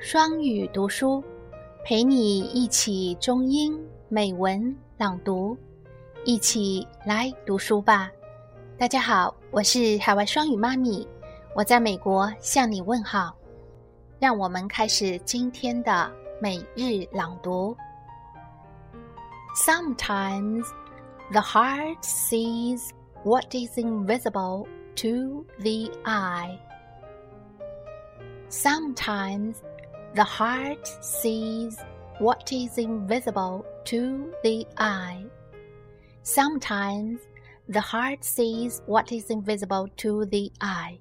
双语读书，陪你一起中英美文朗读，一起来读书吧。大家好，我是海外双语妈咪，我在美国向你问好。让我们开始今天的每日朗读。Sometimes the heart sees what is invisible to the eye. Sometimes the heart sees what is invisible to the eye. Sometimes the heart sees what is invisible to the eye.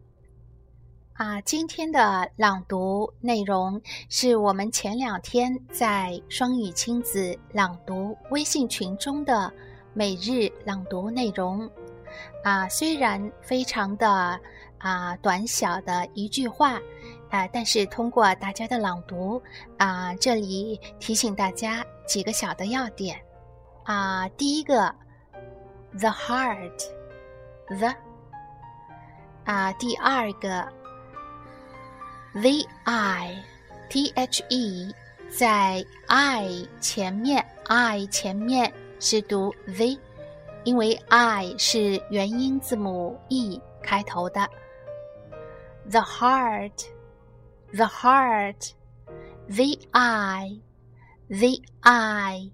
啊，今天的朗读内容是我们前两天在双语亲子朗读微信群中的每日朗读内容。啊，虽然非常的啊短小的一句话， 啊，但是通过大家的朗读，啊，这里提醒大家几个小的要点。啊，第一个，the heart，the，啊，第二个。The I, T H E，在 I 前面，I 前面是读 the，因为 I 是元音字母 E 开头的。The heart, the heart, the I, the I。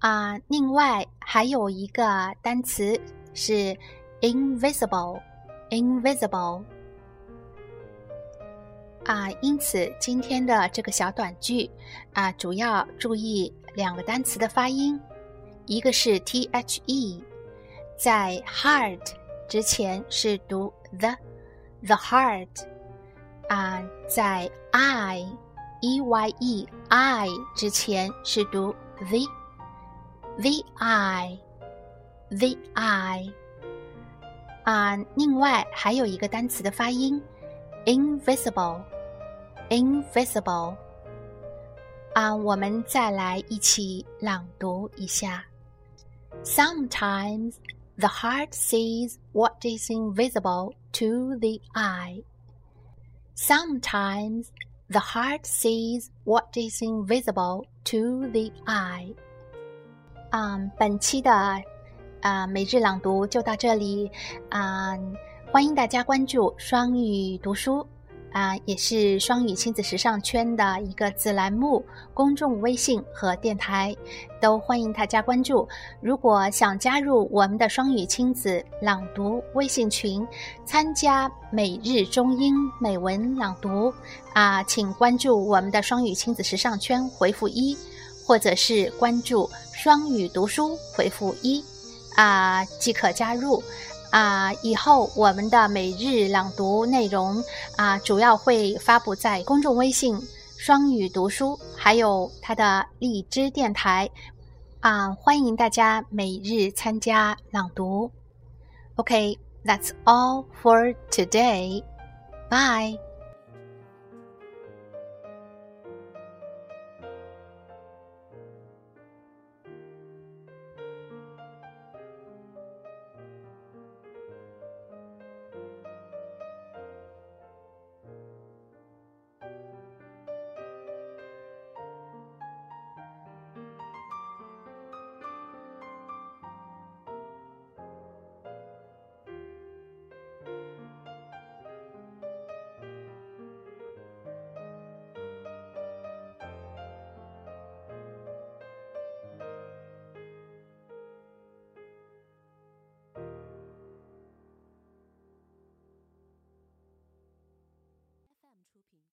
啊，另外还有一个单词是 invisible, invisible。啊，因此今天的这个小短句啊，主要注意两个单词的发音，一个是 t h e，在 heart 之前是读 the，the heart， 啊，在 i e y e i 之前是读 the，the i，the i，啊，另外还有一个单词的发音 invisible。invisible。啊，我们再来一起朗读一下。Sometimes the heart sees what is invisible to the eye. Sometimes the heart sees what is invisible to the eye. 啊，本期的啊每日朗读就到这里啊，欢迎大家关注双语读书。 啊，也是双语亲子时尚圈的一个子栏目，公众微信和电台都欢迎大家关注。如果想加入我们的双语亲子朗读微信群，参加每日中英美文朗读，啊，请关注我们的双语亲子时尚圈，回复一，或者是关注双语读书，回复一，啊，即可加入。啊，以后我们的每日朗读内容啊，主要会发布在公众微信“双语读书”，还有它的荔枝电台啊，欢迎大家每日参加朗读。OK，that's all for today. Bye.